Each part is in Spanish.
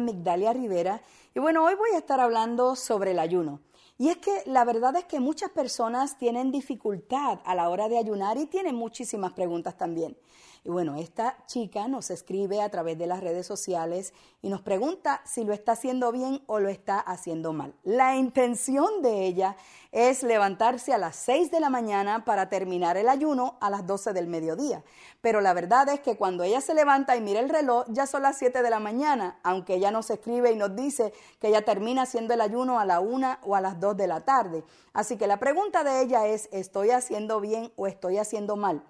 Migdalia Rivera y bueno, hoy voy a estar hablando sobre el ayuno. Y es que la verdad es que muchas personas tienen dificultad a la hora de ayunar y tienen muchísimas preguntas también. Y bueno, esta chica nos escribe a través de las redes sociales y nos pregunta si lo está haciendo bien o lo está haciendo mal. La intención de ella es levantarse a las 6 de la mañana para terminar el ayuno a las 12 del mediodía. Pero la verdad es que cuando ella se levanta y mira el reloj, ya son las 7 de la mañana, aunque ella nos escribe y nos dice que ella termina haciendo el ayuno a la 1 o a las 2 de la tarde. Así que la pregunta de ella es, ¿estoy haciendo bien o estoy haciendo mal?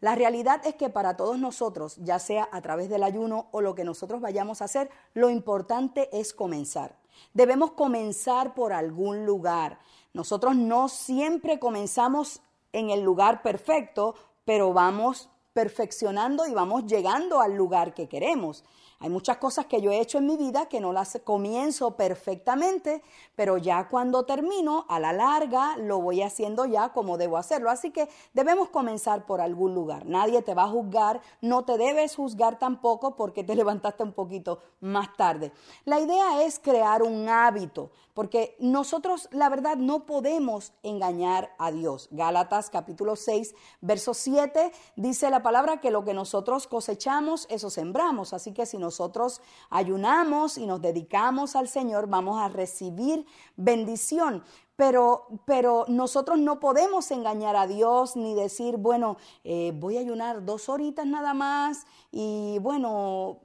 La realidad es que para todos nosotros, ya sea a través del ayuno o lo que nosotros vayamos a hacer, lo importante es comenzar. Debemos comenzar por algún lugar. Nosotros no siempre comenzamos en el lugar perfecto, pero vamos perfeccionando y vamos llegando al lugar que queremos. Hay muchas cosas que yo he hecho en mi vida que no las comienzo perfectamente, pero ya cuando termino, a la larga, lo voy haciendo ya como debo hacerlo. Así que debemos comenzar por algún lugar. Nadie te va a juzgar, no te debes juzgar tampoco porque te levantaste un poquito más tarde. La idea es crear un hábito, porque nosotros, la verdad, no podemos engañar a Dios. Gálatas capítulo 6, verso 7 dice la palabra que lo que nosotros cosechamos, eso sembramos. Así que si nosotros ayunamos y nos dedicamos al Señor, vamos a recibir bendición. Pero, pero, nosotros no podemos engañar a Dios ni decir, bueno, eh, voy a ayunar dos horitas nada más y bueno,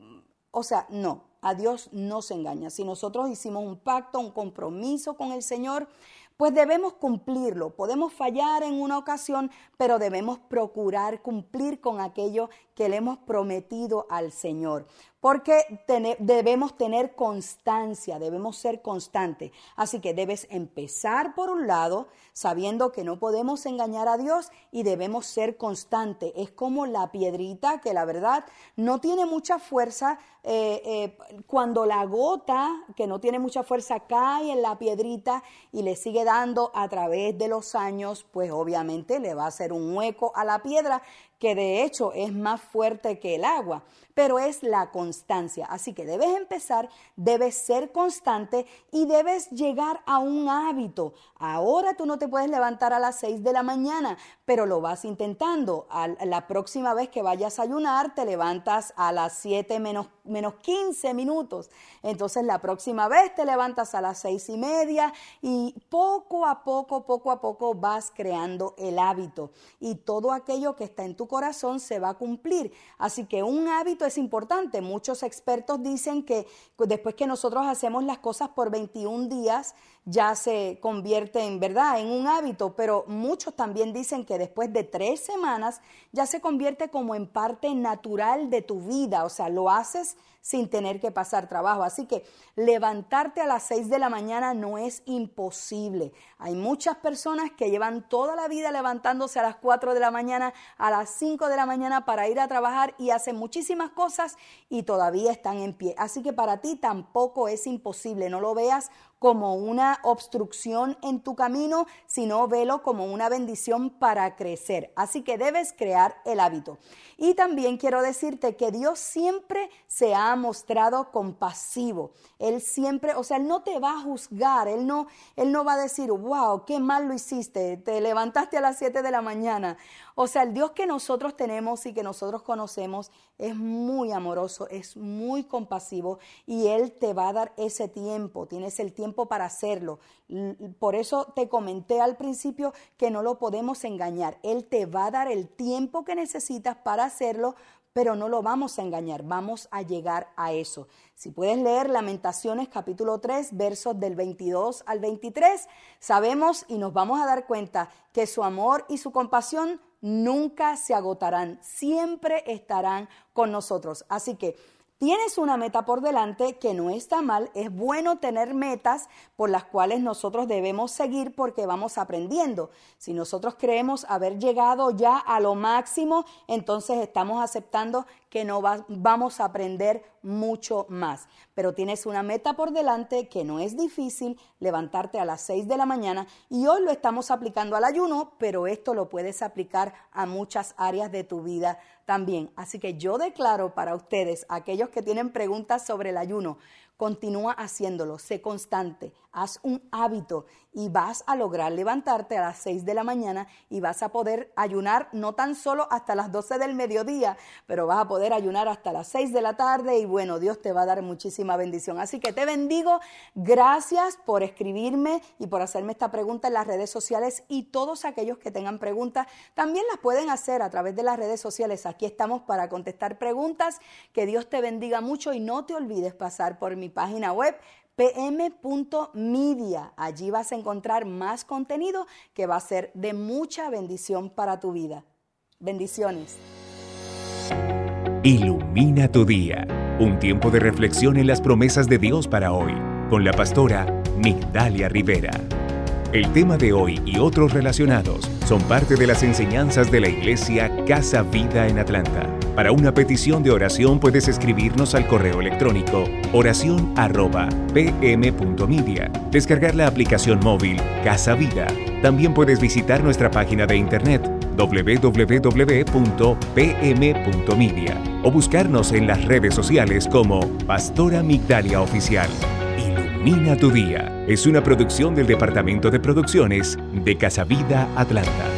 o sea, no, a Dios no se engaña. Si nosotros hicimos un pacto, un compromiso con el Señor, pues debemos cumplirlo. Podemos fallar en una ocasión, pero debemos procurar cumplir con aquello que le hemos prometido al Señor porque debemos tener constancia, debemos ser constantes. Así que debes empezar por un lado, sabiendo que no podemos engañar a Dios y debemos ser constantes. Es como la piedrita que la verdad no tiene mucha fuerza. Eh, eh, cuando la gota, que no tiene mucha fuerza, cae en la piedrita y le sigue dando a través de los años, pues obviamente le va a hacer un hueco a la piedra que de hecho es más fuerte que el agua, pero es la constancia. Así que debes empezar, debes ser constante y debes llegar a un hábito. Ahora tú no te puedes levantar a las 6 de la mañana, pero lo vas intentando. la próxima vez que vayas a ayunar, te levantas a las 7 menos, menos 15 minutos. Entonces la próxima vez te levantas a las 6 y media y poco a poco, poco a poco vas creando el hábito. Y todo aquello que está en tu corazón se va a cumplir. Así que un hábito es importante. Muchos expertos dicen que después que nosotros hacemos las cosas por 21 días, ya se convierte en verdad en un hábito, pero muchos también dicen que después de tres semanas ya se convierte como en parte natural de tu vida, o sea, lo haces sin tener que pasar trabajo. Así que levantarte a las 6 de la mañana no es imposible. Hay muchas personas que llevan toda la vida levantándose a las 4 de la mañana, a las 5 de la mañana para ir a trabajar y hacen muchísimas cosas y todavía están en pie. Así que para ti tampoco es imposible, no lo veas como una obstrucción en tu camino, sino velo como una bendición para crecer. Así que debes crear el hábito. Y también quiero decirte que Dios siempre se ha mostrado compasivo. Él siempre, o sea, Él no te va a juzgar, Él no, Él no va a decir, wow, qué mal lo hiciste, te levantaste a las 7 de la mañana. O sea, el Dios que nosotros tenemos y que nosotros conocemos es muy amoroso, es muy compasivo y Él te va a dar ese tiempo, tienes el tiempo para hacerlo. Por eso te comenté al principio que no lo podemos engañar. Él te va a dar el tiempo que necesitas para hacerlo, pero no lo vamos a engañar, vamos a llegar a eso. Si puedes leer Lamentaciones capítulo 3, versos del 22 al 23, sabemos y nos vamos a dar cuenta que su amor y su compasión nunca se agotarán, siempre estarán con nosotros. Así que Tienes una meta por delante que no está mal, es bueno tener metas por las cuales nosotros debemos seguir porque vamos aprendiendo. Si nosotros creemos haber llegado ya a lo máximo, entonces estamos aceptando que no vamos a aprender mucho más. Pero tienes una meta por delante que no es difícil, levantarte a las 6 de la mañana y hoy lo estamos aplicando al ayuno, pero esto lo puedes aplicar a muchas áreas de tu vida también. Así que yo declaro para ustedes, aquellos que tienen preguntas sobre el ayuno, Continúa haciéndolo, sé constante, haz un hábito y vas a lograr levantarte a las 6 de la mañana y vas a poder ayunar no tan solo hasta las 12 del mediodía, pero vas a poder ayunar hasta las 6 de la tarde y bueno, Dios te va a dar muchísima bendición. Así que te bendigo, gracias por escribirme y por hacerme esta pregunta en las redes sociales y todos aquellos que tengan preguntas también las pueden hacer a través de las redes sociales. Aquí estamos para contestar preguntas. Que Dios te bendiga mucho y no te olvides pasar por mi página web pm.media. Allí vas a encontrar más contenido que va a ser de mucha bendición para tu vida. Bendiciones. Ilumina tu día. Un tiempo de reflexión en las promesas de Dios para hoy. Con la pastora Migdalia Rivera. El tema de hoy y otros relacionados son parte de las enseñanzas de la iglesia Casa Vida en Atlanta. Para una petición de oración puedes escribirnos al correo electrónico oración@pm.media, descargar la aplicación móvil Casa Vida. También puedes visitar nuestra página de internet www.pm.media o buscarnos en las redes sociales como Pastora Migdalia Oficial. Ilumina tu día. Es una producción del Departamento de Producciones de Casa Vida Atlanta.